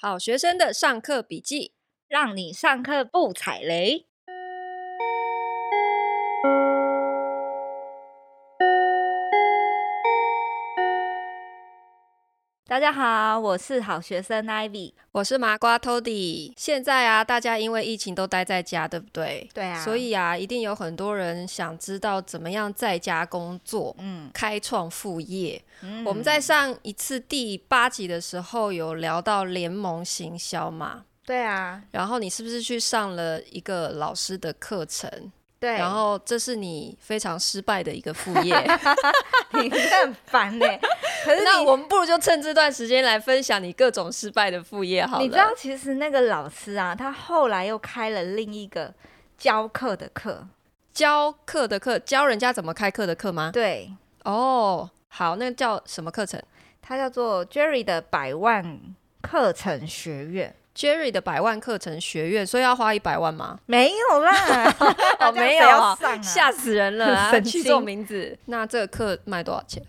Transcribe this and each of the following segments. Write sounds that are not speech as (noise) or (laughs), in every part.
好学生的上课笔记，让你上课不踩雷。大家好，我是好学生 Ivy，我是麻瓜 Toddy。现在啊，大家因为疫情都待在家，对不对？对啊。所以啊，一定有很多人想知道怎么样在家工作，嗯，开创副业。嗯，我们在上一次第八集的时候有聊到联盟行销嘛？对啊。然后你是不是去上了一个老师的课程？对，然后这是你非常失败的一个副业，你很烦呢、欸。可是那我们不如就趁这段时间来分享你各种失败的副业好了。你知道，其实那个老师啊，他后来又开了另一个教课的课，教课的课，教人家怎么开课的课吗？对，哦，好，那叫什么课程？它叫做 Jerry 的百万课程学院。Jerry 的百万课程学院，所以要花一百万吗？没有啦，(laughs) 哦，(laughs) 没有啊，吓死人了啊！取这种名字，那这个课卖多少钱？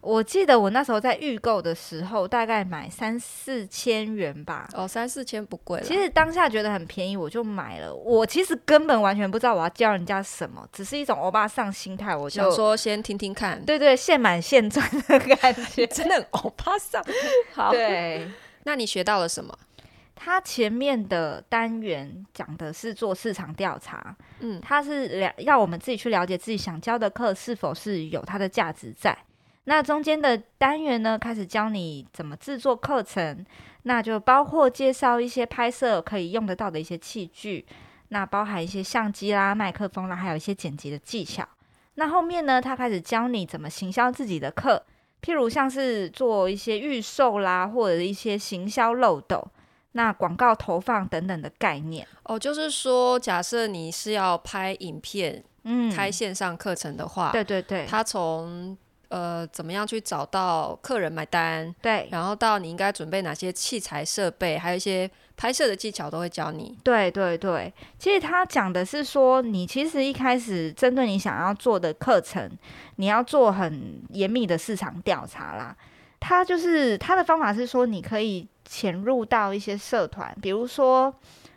我记得我那时候在预购的时候，大概买三四千元吧。哦，三四千不贵。其实当下觉得很便宜，我就买了。我其实根本完全不知道我要教人家什么，只是一种欧巴上心态。我就想说先听听看，对对，现买现赚的感觉，(laughs) 真的很欧巴上。好，对，那你学到了什么？他前面的单元讲的是做市场调查，嗯，他是了要我们自己去了解自己想教的课是否是有它的价值在。那中间的单元呢，开始教你怎么制作课程，那就包括介绍一些拍摄可以用得到的一些器具，那包含一些相机啦、麦克风啦，还有一些剪辑的技巧。那后面呢，他开始教你怎么行销自己的课，譬如像是做一些预售啦，或者一些行销漏斗。那广告投放等等的概念哦，就是说，假设你是要拍影片，嗯，开线上课程的话，对对对，他从呃怎么样去找到客人买单，对，然后到你应该准备哪些器材设备，还有一些拍摄的技巧都会教你。对对对，其实他讲的是说，你其实一开始针对你想要做的课程，你要做很严密的市场调查啦。他就是他的方法是说，你可以。潜入到一些社团，比如说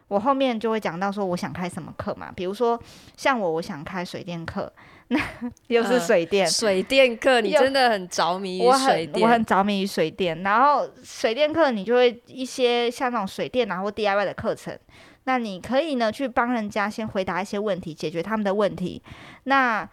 我后面就会讲到说我想开什么课嘛，比如说像我我想开水电课，那 (laughs) 又是水电、呃、水电课，你真的很着迷于水电，我很我很着迷于水电。然后水电课你就会一些像那种水电啊或 DIY 的课程，那你可以呢去帮人家先回答一些问题，解决他们的问题，那。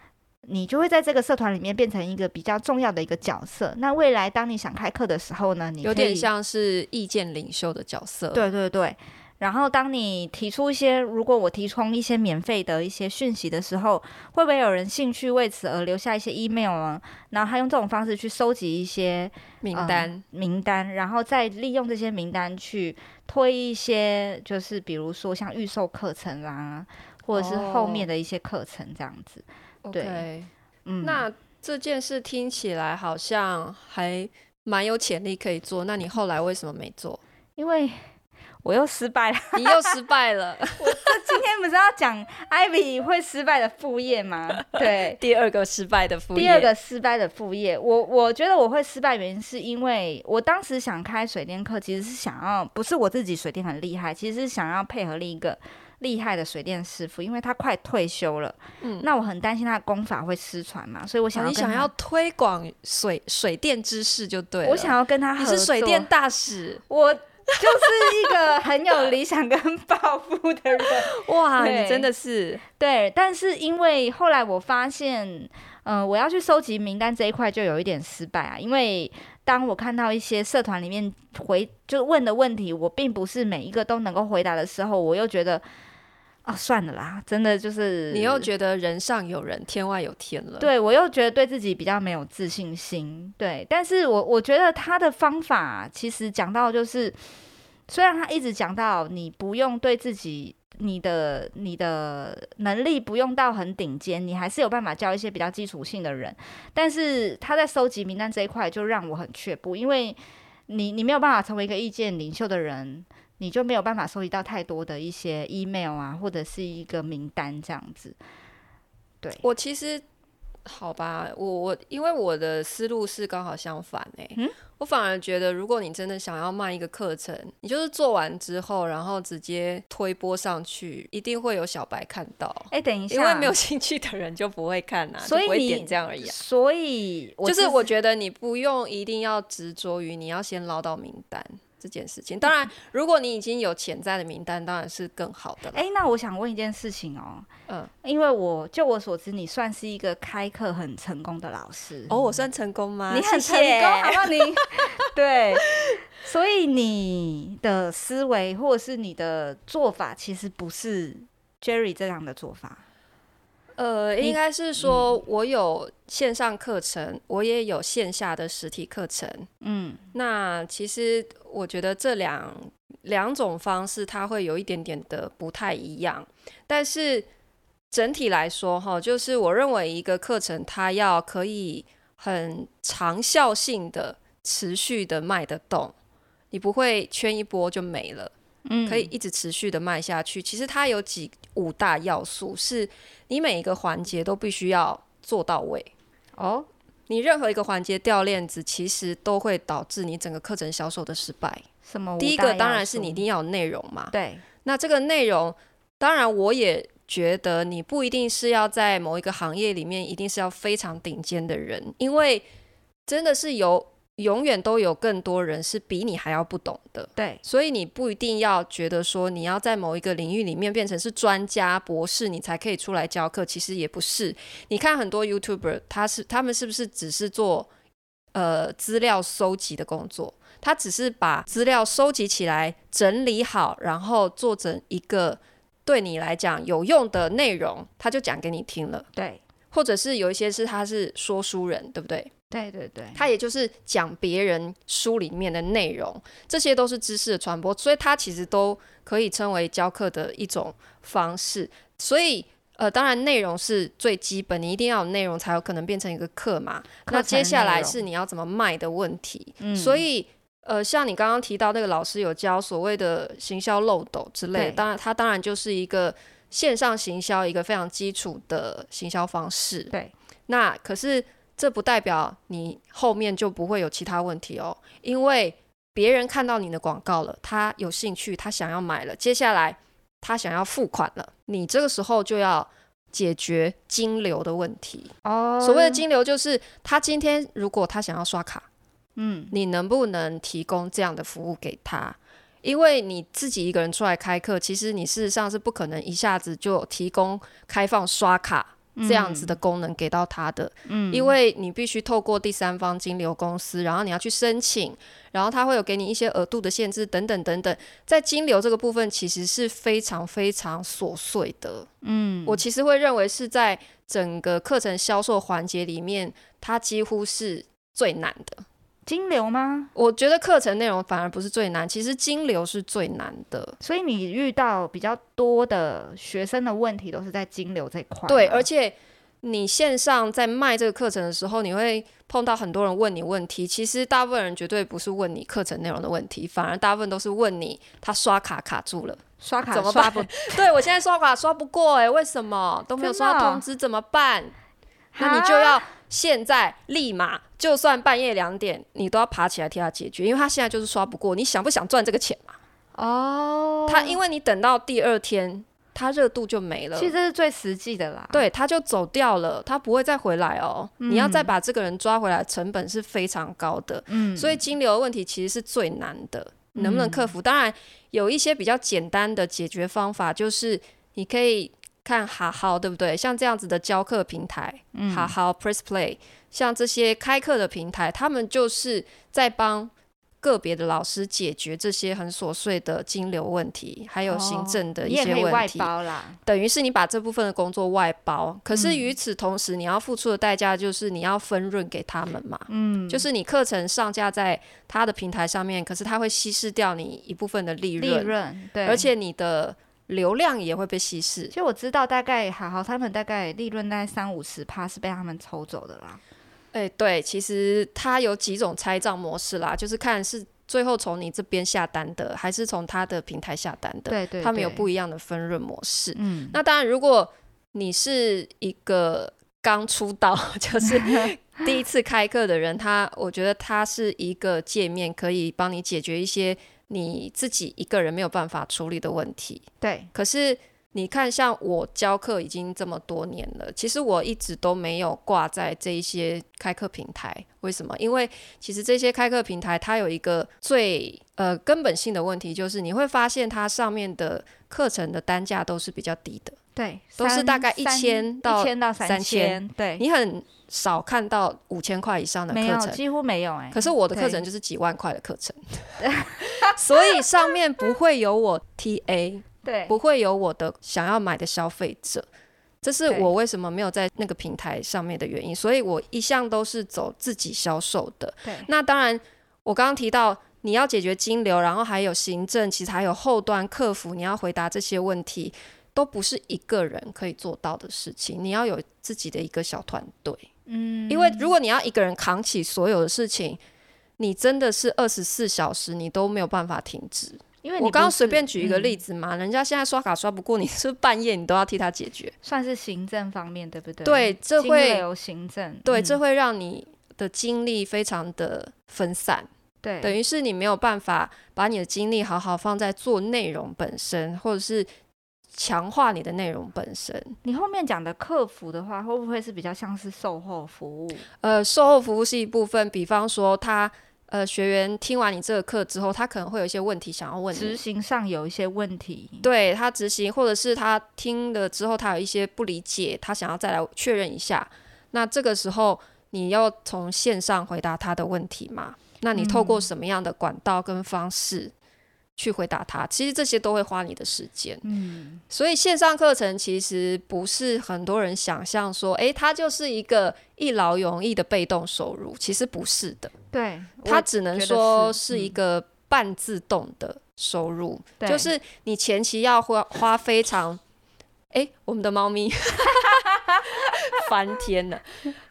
你就会在这个社团里面变成一个比较重要的一个角色。那未来当你想开课的时候呢，你有点像是意见领袖的角色。对对对。然后当你提出一些，如果我提供一些免费的一些讯息的时候，会不会有人兴趣为此而留下一些 email 呢？然后他用这种方式去收集一些名单、呃、名单，然后再利用这些名单去推一些，就是比如说像预售课程啦，或者是后面的一些课程这样子。哦对嗯，那这件事听起来好像还蛮有潜力可以做。那你后来为什么没做？因为我又失败了。你又失败了。(laughs) 我今天不是要讲 Ivy 会失败的副业吗？对，(laughs) 第二个失败的副业。第二个失败的副业，我我觉得我会失败原因是因为我当时想开水电课，其实是想要不是我自己水电很厉害，其实是想要配合另一个。厉害的水电师傅，因为他快退休了，嗯，那我很担心他的功法会失传嘛，所以我想要、哦、你想要推广水水电知识就对了，我想要跟他合作，你是水电大使，我就是一个很有理想跟抱负的人，(laughs) 哇，你真的是。对，但是因为后来我发现，嗯、呃，我要去收集名单这一块就有一点失败啊，因为当我看到一些社团里面回就问的问题，我并不是每一个都能够回答的时候，我又觉得。啊，算了啦，真的就是你又觉得人上有人，天外有天了。对，我又觉得对自己比较没有自信心。对，但是我我觉得他的方法其实讲到就是，虽然他一直讲到你不用对自己你的你的能力不用到很顶尖，你还是有办法教一些比较基础性的人。但是他在收集名单这一块就让我很却步，因为你你没有办法成为一个意见领袖的人。你就没有办法收集到太多的一些 email 啊，或者是一个名单这样子。对，我其实好吧，我我因为我的思路是刚好相反哎、欸，嗯，我反而觉得，如果你真的想要卖一个课程，你就是做完之后，然后直接推播上去，一定会有小白看到。哎、欸，等一下，因为没有兴趣的人就不会看啊，所以你不会点这样而已、啊。所以就是我觉得你不用一定要执着于你要先捞到名单。这件事情，当然，如果你已经有潜在的名单，当然是更好的。哎，那我想问一件事情哦，嗯，因为我就我所知，你算是一个开课很成功的老师哦，我算成功吗？你很成功，谢谢好不好？你 (laughs) 对，所以你的思维或者是你的做法，其实不是 Jerry 这样的做法。呃，应该是说，我有线上课程，嗯，我也有线下的实体课程。嗯，那其实我觉得这两两种方式，它会有一点点的不太一样。但是整体来说，哈，就是我认为一个课程，它要可以很长效性的、持续的卖得动，你不会圈一波就没了。嗯，可以一直持续的卖下去。其实它有几五大要素，是你每一个环节都必须要做到位。哦，你任何一个环节掉链子，其实都会导致你整个课程销售的失败。什么？第一个当然是你一定要有内容嘛。对。那这个内容，当然我也觉得你不一定是要在某一个行业里面一定是要非常顶尖的人，因为真的是有。永远都有更多人是比你还要不懂的，对，所以你不一定要觉得说你要在某一个领域里面变成是专家、博士，你才可以出来教课。其实也不是。你看很多 YouTuber，他是他们是不是只是做呃资料收集的工作？他只是把资料收集起来、整理好，然后做成一个对你来讲有用的内容，他就讲给你听了。对，或者是有一些是他是说书人，对不对？对对对，他也就是讲别人书里面的内容，这些都是知识的传播，所以他其实都可以称为教课的一种方式。所以，呃，当然内容是最基本，你一定要有内容才有可能变成一个课嘛。那接下来是你要怎么卖的问题。嗯，所以，呃，像你刚刚提到那个老师有教所谓的行销漏斗之类，当然他当然就是一个线上行销一个非常基础的行销方式。对，那可是。这不代表你后面就不会有其他问题哦，因为别人看到你的广告了，他有兴趣，他想要买了，接下来他想要付款了，你这个时候就要解决金流的问题。哦，所谓的金流就是他今天如果他想要刷卡，嗯，你能不能提供这样的服务给他？因为你自己一个人出来开课，其实你事实上是不可能一下子就提供开放刷卡。这样子的功能给到他的，嗯，因为你必须透过第三方金流公司，然后你要去申请，然后他会有给你一些额度的限制等等等等，在金流这个部分其实是非常非常琐碎的，嗯，我其实会认为是在整个课程销售环节里面，它几乎是最难的。金流吗？我觉得课程内容反而不是最难，其实金流是最难的。所以你遇到比较多的学生的问题都是在金流这块。对，而且你线上在卖这个课程的时候，你会碰到很多人问你问题。其实大部分人绝对不是问你课程内容的问题，反而大部分都是问你他刷卡卡住了，刷卡怎么办？(laughs) 对，我现在刷卡刷不过哎、欸，为什么都没有收到通知？怎么办？那你就要现在立马。就算半夜两点，你都要爬起来替他解决，因为他现在就是刷不过。你想不想赚这个钱嘛？哦，他因为你等到第二天，他热度就没了。其实这是最实际的啦。对，他就走掉了，他不会再回来哦。嗯、你要再把这个人抓回来，成本是非常高的。嗯，所以金流的问题其实是最难的，能不能克服？嗯、当然有一些比较简单的解决方法，就是你可以看好好，对不对？像这样子的教课平台，嗯、好好 Press Play。像这些开课的平台，他们就是在帮个别的老师解决这些很琐碎的金流问题，还有行政的一些问题。外包啦。等于是你把这部分的工作外包，可是与此同时，你要付出的代价就是你要分润给他们嘛。嗯，就是你课程上架在他的平台上面，可是他会稀释掉你一部分的利润。利润，对。而且你的流量也会被稀释。其实我知道，大概好好他们大概利润大概三五十趴是被他们抽走的啦。哎、欸，对，其实它有几种拆账模式啦，就是看是最后从你这边下单的，还是从他的平台下单的。对，对对，他们有不一样的分润模式。嗯，那当然，如果你是一个刚出道 (laughs) 就是 (laughs) 第一次开课的人，他我觉得他是一个界面，可以帮你解决一些你自己一个人没有办法处理的问题。对，可是你看，像我教课已经这么多年了，其实我一直都没有挂在这一些开课平台。为什么？因为其实这些开课平台它有一个最呃根本性的问题，就是你会发现它上面的课程的单价都是比较低的。对，都是大概一千到三千，对，你很少看到五千块以上的课程，几乎没有哎、欸。可是我的课程就是几万块的课程，(laughs) 所以上面不会有我 TA，(laughs) 对，不会有我的想要买的消费者，这是我为什么没有在那个平台上面的原因。所以我一向都是走自己销售的。对，那当然，我刚刚提到你要解决金流，然后还有行政，其实还有后端客服，你要回答这些问题。都不是一个人可以做到的事情，你要有自己的一个小团队。嗯，因为如果你要一个人扛起所有的事情，你真的是二十四小时你都没有办法停止。因为我刚刚随便举一个例子嘛，嗯、人家现在刷卡刷不过，你是不是半夜你都要替他解决？算是行政方面，对不对？对，这会有行政，对，嗯、这会让你的精力非常的分散。对，等于是你没有办法把你的精力好好放在做内容本身，或者是。强化你的内容本身。你后面讲的客服的话，会不会是比较像是售后服务？呃，售后服务是一部分。比方说他，呃学员听完你这个课之后，他可能会有一些问题想要问你，执行上有一些问题。对，他执行，或者是他听了之后，他有一些不理解，他想要再来确认一下。那这个时候，你要从线上回答他的问题嘛？那你透过什么样的管道跟方式？嗯去回答他，其实这些都会花你的时间。嗯，所以线上课程其实不是很多人想象说，诶，它就是一个一劳永逸的被动收入，其实不是的。对，它只能说是一个半自动的收入，嗯、就是你前期要花花非常，诶，我们的猫咪 (laughs) 翻天了，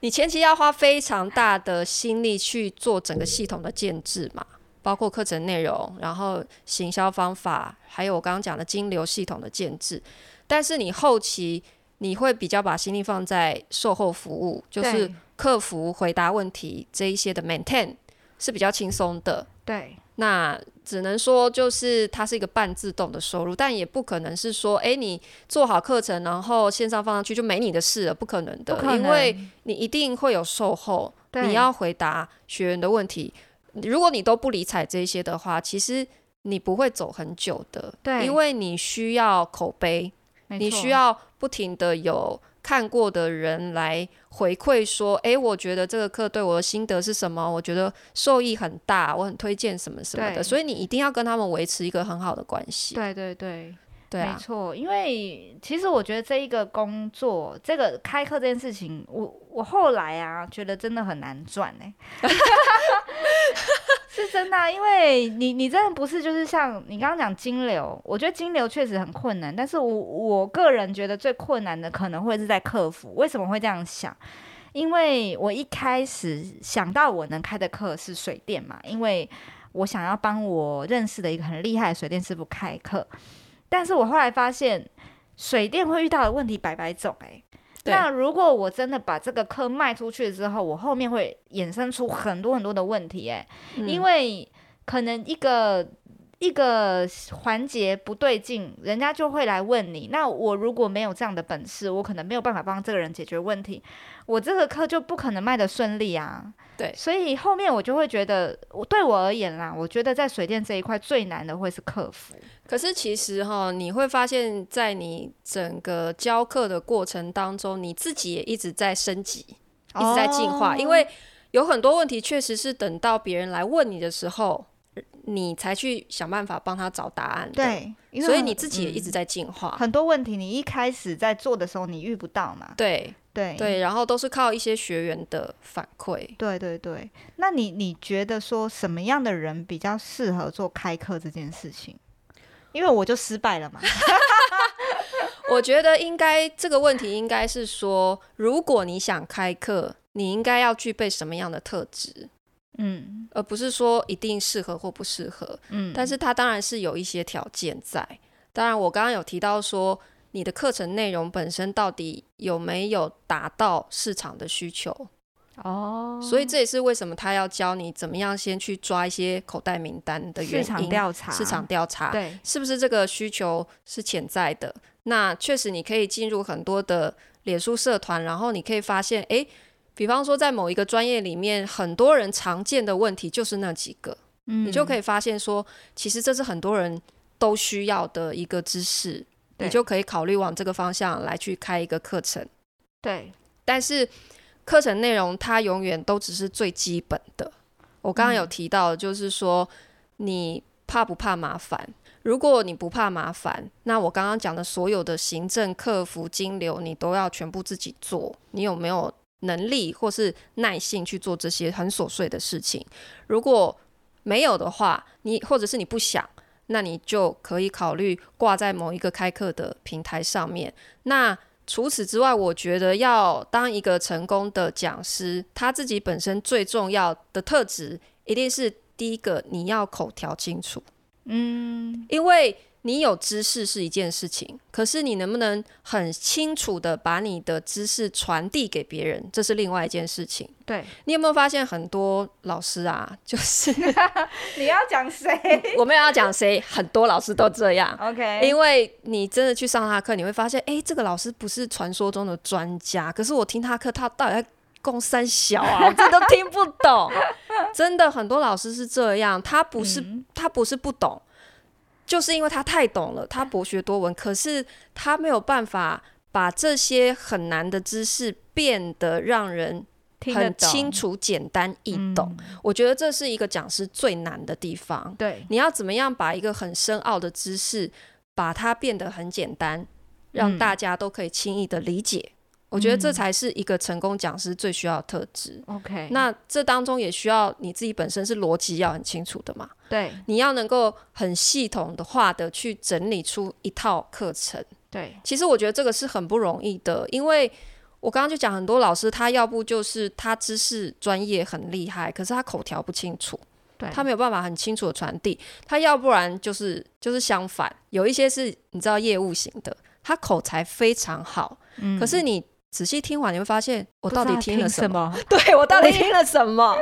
你前期要花非常大的心力去做整个系统的建制嘛。包括课程内容，然后行销方法，还有我刚刚讲的金流系统的建制。但是你后期你会比较把心力放在售后服务，就是客服回答问题这一些的 maintain 是比较轻松的。对，那只能说就是它是一个半自动的收入，但也不可能是说，哎，你做好课程，然后线上放上去就没你的事了，不可能的，能因为你一定会有售后，你要回答学员的问题。如果你都不理睬这些的话，其实你不会走很久的。对，因为你需要口碑，你需要不停的有看过的人来回馈说，哎，我觉得这个课对我的心得是什么？我觉得受益很大，我很推荐什么什么的。所以你一定要跟他们维持一个很好的关系。对对对。对、没错，因为其实我觉得这一个工作，这个开课这件事情，我我后来啊觉得真的很难赚哎，(laughs) 是真的、因为你你真的不是就是像你刚刚讲金流，我觉得金流确实很困难，但是我我个人觉得最困难的可能会是在客服。为什么会这样想？因为我一开始想到我能开的课是水电嘛，因为我想要帮我认识的一个很厉害的水电师傅开课。但是我后来发现，水电会遇到的问题百百种哎、欸。那如果我真的把这个课卖出去之后，我后面会衍生出很多很多的问题哎、欸，因为可能一个。一个环节不对劲，人家就会来问你。那我如果没有这样的本事，我可能没有办法帮这个人解决问题，我这个课就不可能卖的顺利啊。对，所以后面我就会觉得，我对我而言啦，我觉得在水电这一块最难的会是客服。可是其实哈，你会发现在你整个教课的过程当中，你自己也一直在升级，一直在进化，哦、因为有很多问题确实是等到别人来问你的时候。你才去想办法帮他找答案，对，所以你自己也一直在进化。很多问题你一开始在做的时候你遇不到嘛，对对对，然后都是靠一些学员的反馈。对对对，那你你觉得说什么样的人比较适合做开课这件事情？因为我就失败了嘛。(laughs) 我觉得应该这个问题应该是说，如果你想开课，你应该要具备什么样的特质？嗯，而不是说一定适合或不适合，嗯，但是它当然是有一些条件在。当然，我刚刚有提到说，你的课程内容本身到底有没有达到市场的需求。哦，所以这也是为什么他要教你怎么样先去抓一些口袋名单的原因。市场调查，市场调查，对，是不是这个需求是潜在的？那确实你可以进入很多的脸书社团，然后你可以发现，哎，比方说在某一个专业里面，很多人常见的问题就是那几个，嗯，你就可以发现说，其实这是很多人都需要的一个知识，你就可以考虑往这个方向来去开一个课程。对，但是。课程内容它永远都只是最基本的。我刚刚有提到，就是说你怕不怕麻烦？如果你不怕麻烦，那我刚刚讲的所有的行政、客服、金流，你都要全部自己做。你有没有能力或是耐性去做这些很琐碎的事情？如果没有的话，你或者是你不想，那你就可以考虑挂在某一个开课的平台上面。那除此之外，我觉得要当一个成功的讲师，他自己本身最重要的特质，一定是第一个，你要口条清楚。嗯，因为。你有知识是一件事情，可是你能不能很清楚的把你的知识传递给别人，这是另外一件事情。对，你有没有发现很多老师啊，(laughs) 就是 (laughs) 你要讲谁？(laughs) 我没有要讲谁，很多老师都这样。OK，因为你真的去上他课，你会发现，哎，这个老师不是传说中的专家，可是我听他课，他到底在供三小啊，我这都听不懂。真的，很多老师是这样，他不是、嗯、他不是不懂。就是因为他太懂了，他博学多闻，可是他没有办法把这些很难的知识变得让人很清楚、简单易懂。嗯。我觉得这是一个讲师最难的地方。对，你要怎么样把一个很深奥的知识，把它变得很简单，让大家都可以轻易的理解。我觉得这才是一个成功讲师最需要的特质。OK，那这当中也需要你自己本身是逻辑要很清楚的嘛？对，你要能够很系统的化的去整理出一套课程。对，其实我觉得这个是很不容易的，因为我刚刚就讲很多老师，他要不就是他知识专业很厉害，可是他口条不清楚，对，他没有办法很清楚的传递。他要不然就是就是相反，有一些是你知道业务型的，他口才非常好，嗯，可是你。仔细听完，你会发现我到底听了什么？(laughs) 对，我到底听了什么？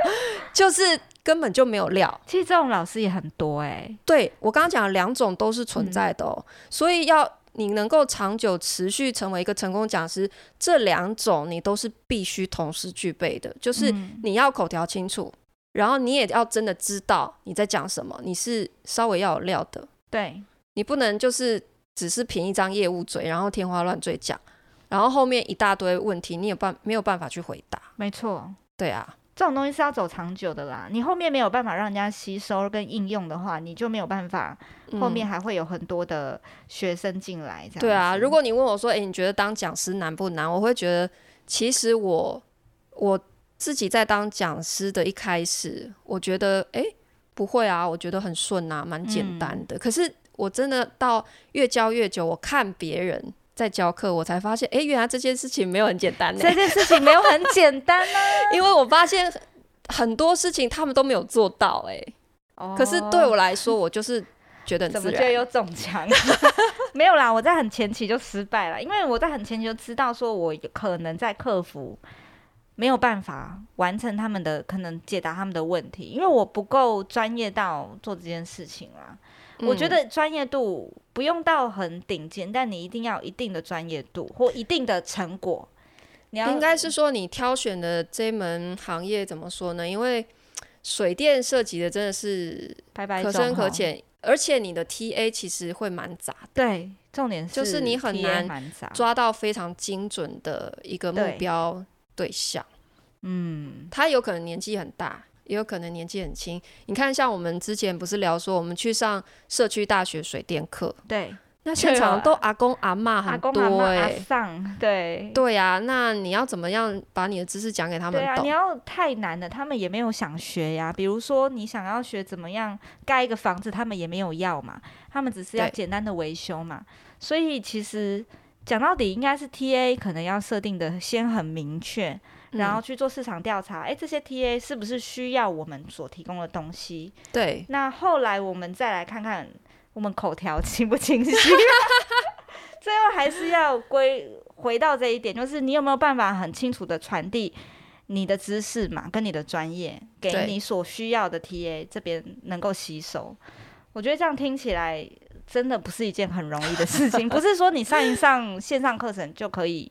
就是根本就没有料。其实这种老师也很多哎、欸。对，我刚刚讲的两种都是存在的哦、喔嗯，所以要你能够长久持续成为一个成功讲师，这两种你都是必须同时具备的。就是你要口条清楚，然后你也要真的知道你在讲什么，你是稍微要有料的。对，你不能就是只是凭一张业务嘴，然后天花乱坠讲。然后后面一大堆问题，你有办没有办法去回答？没错，对啊，这种东西是要走长久的啦。你后面没有办法让人家吸收跟应用的话，你就没有办法，后面还会有很多的学生进来。这样、嗯、对啊，如果你问我说，哎，你觉得当讲师难不难？我会觉得，其实我我自己在当讲师的一开始，我觉得，哎，不会啊，我觉得很顺啊，蛮简单的、嗯。可是我真的到越教越久，我看别人。在教课，我才发现，哎、欸，原来这件事情没有很简单呢。这件事情没有很简单呢、啊，(laughs) 因为我发现很多事情他们都没有做到，哎、哦。可是对我来说，我就是觉得。怎么觉得有中枪？(laughs) 没有啦，我在很前期就失败了，因为我在很前期就知道，说我可能在克服没有办法完成他们的，可能解答他们的问题，因为我不够专业到做这件事情啦。我觉得专业度不用到很顶尖，嗯，但你一定要有一定的专业度或一定的成果。你要应该是说你挑选的这门行业怎么说呢？因为水电涉及的真的是可深可浅，而且你的 TA 其实会蛮杂的。对，重点是就是你很难抓到非常精准的一个目标对象。嗯，他有可能年纪很大。也有可能年纪很轻。你看，像我们之前不是聊说，我们去上社区大学水电课，对，那现场都阿公阿嬷很多哎、欸，上对对呀、啊。那你要怎么样把你的知识讲给他们懂？对啊，你要太难了，他们也没有想学呀。比如说，你想要学怎么样盖一个房子，他们也没有要嘛，他们只是要简单的维修嘛。所以其实讲到底，应该是 TA 可能要设定的先很明确。然后去做市场调查，哎、嗯，这些 TA 是不是需要我们所提供的东西？对。那后来我们再来看看我们口条清不清晰，(laughs) 最后还是要归回到这一点，就是你有没有办法很清楚的传递你的知识嘛，跟你的专业给你所需要的 TA 这边能够吸收。我觉得这样听起来真的不是一件很容易的事情，不是说你上一上线上课程就可以，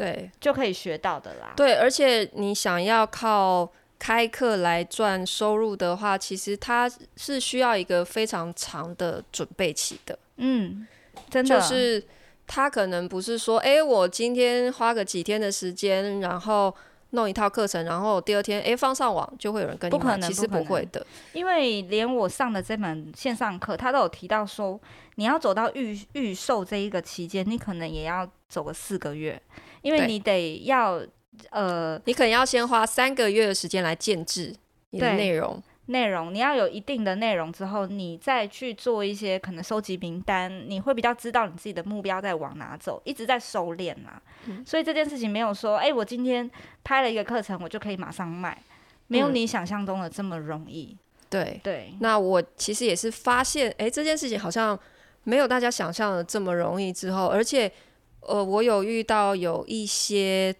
对，就可以学到的啦。对，而且你想要靠。开课来赚收入的话，其实它是需要一个非常长的准备期的。嗯，真的，就是他可能不是说，哎，我今天花个几天的时间，然后弄一套课程，然后第二天，哎，放上网就会有人跟你买。不可能，其实不会的，因为连我上的这门线上课，他都有提到说，你要走到预预售这一个期间，你可能也要走个四个月，因为你得要。呃，你可能要先花三个月的时间来建制你的内容。内容你要有一定的内容之后，你再去做一些可能收集名单，你会比较知道你自己的目标在往哪走，一直在收敛嘛。嗯、所以这件事情没有说，哎、欸，我今天拍了一个课程，我就可以马上卖，没有你想象中的这么容易。嗯、对对，那我其实也是发现，哎、欸，这件事情好像没有大家想象的这么容易。之后，而且，呃，我有遇到有一些。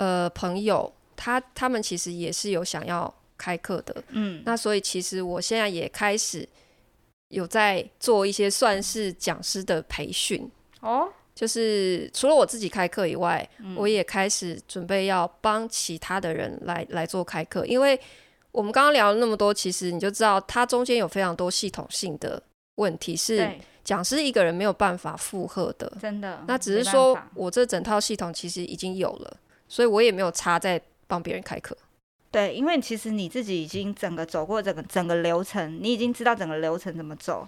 呃，朋友，他他们其实也是有想要开课的，嗯，那所以其实我现在也开始有在做一些算是讲师的培训哦，就是除了我自己开课以外，嗯，我也开始准备要帮其他的人来来做开课，因为我们刚刚聊了那么多，其实你就知道它中间有非常多系统性的问题是讲师一个人没有办法负荷的，真的。那只是说我这整套系统其实已经有了。所以我也没有差在帮别人开课，对，因为其实你自己已经整个走过整个整个流程，你已经知道整个流程怎么走，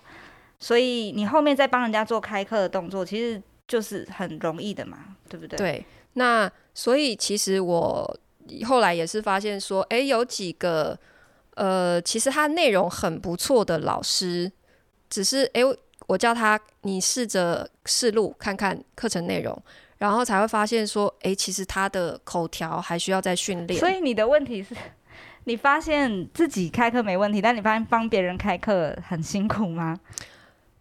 所以你后面再帮人家做开课的动作，其实就是很容易的嘛，对不对？对，那所以其实我后来也是发现说，哎，有几个呃，其实他内容很不错的老师，只是哎，我叫他你试着试录看看课程内容。然后才会发现说，哎，其实他的口条还需要再训练。所以你的问题是，(laughs) 你发现自己开课没问题，但你发现帮别人开课很辛苦吗？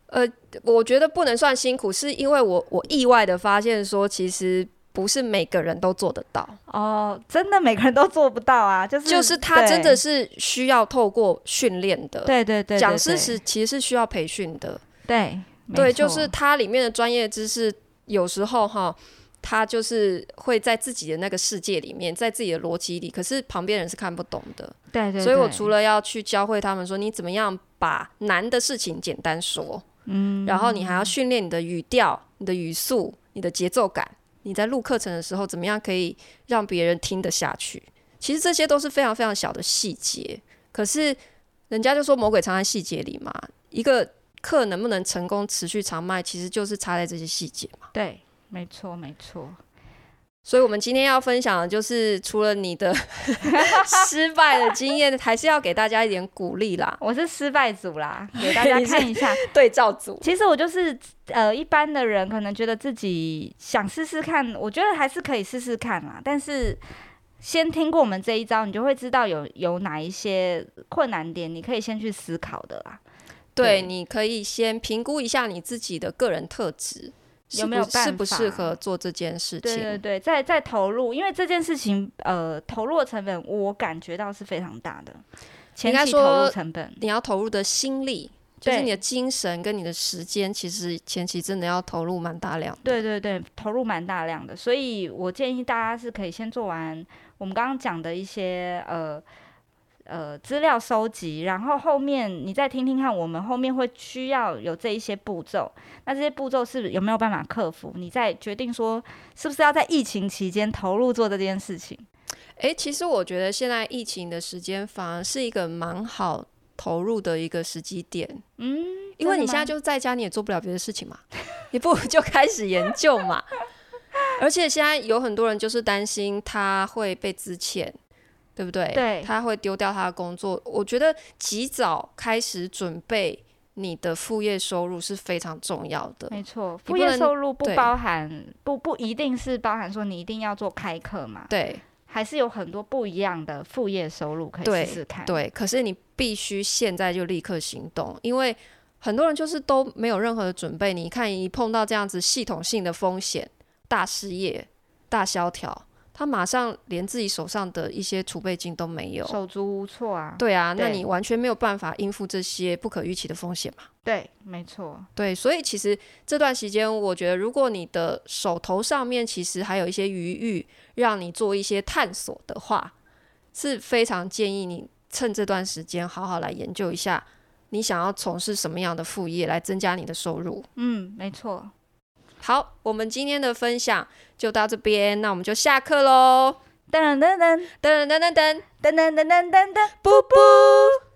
呃，我觉得不能算辛苦，是因为我我意外的发现说，其实不是每个人都做得到。哦，真的每个人都做不到啊，(laughs) 就是就是他真的是需要透过训练的。对对对，对，讲师是其实是需要培训的。对对，就是他里面的专业知识。有时候哈，他就是会在自己的那个世界里面，在自己的逻辑里，可是旁边人是看不懂的。对对对。所以我除了要去教会他们说，你怎么样把难的事情简单说，嗯，然后你还要训练你的语调、你的语速、你的节奏感。你在录课程的时候，怎么样可以让别人听得下去？其实这些都是非常非常小的细节。可是人家就说魔鬼藏在细节里嘛，一个。课能不能成功持续长卖，其实就是差在这些细节嘛。对，没错，没错。所以，我们今天要分享的就是，除了你的 (laughs) 失败的经验，还是要给大家一点鼓励啦。我是失败组啦，(laughs) 给大家看一下对照组。其实我就是呃，一般的人可能觉得自己想试试看，我觉得还是可以试试看啦。但是，先听过我们这一招，你就会知道有有哪一些困难点，你可以先去思考的啦。对，你可以先评估一下你自己的个人特质有没有办法，适不适合做这件事情。对对对，再再投入，因为这件事情呃，投入的成本我感觉到是非常大的。前期投入成本，你要投入的心力，就是你的精神跟你的时间，其实前期真的要投入蛮大量的。对对对，投入蛮大量的，所以我建议大家是可以先做完我们刚刚讲的一些呃。呃，资料收集，然后后面你再听听看，我们后面会需要有这一些步骤。那这些步骤是有没有办法克服？你再决定说是不是要在疫情期间投入做这件事情。诶，其实我觉得现在疫情的时间反而是一个蛮好投入的一个时机点。嗯，因为你现在就在家，你也做不了别的事情嘛，你不如就开始研究嘛。(laughs) 而且现在有很多人就是担心他会被资遣。对不对？对，他会丢掉他的工作。我觉得及早开始准备你的副业收入是非常重要的。没错，副业收入不包含不不一定是包含说你一定要做开课嘛？对，还是有很多不一样的副业收入可以试试看。对，对，可是你必须现在就立刻行动，因为很多人就是都没有任何的准备。你看，一碰到这样子系统性的风险，大失业、大萧条。他马上连自己手上的一些储备金都没有，手足无措啊。对啊，对，那你完全没有办法应付这些不可预期的风险嘛？对，没错。对，所以其实这段时间，我觉得如果你的手头上面其实还有一些余裕，让你做一些探索的话，是非常建议你趁这段时间好好来研究一下，你想要从事什么样的副业来增加你的收入。嗯，没错。好，我们今天的分享就到这边，那我们就下课喽！噔噔噔噔噔噔噔噔噔噔噔噔噔，噔，布布。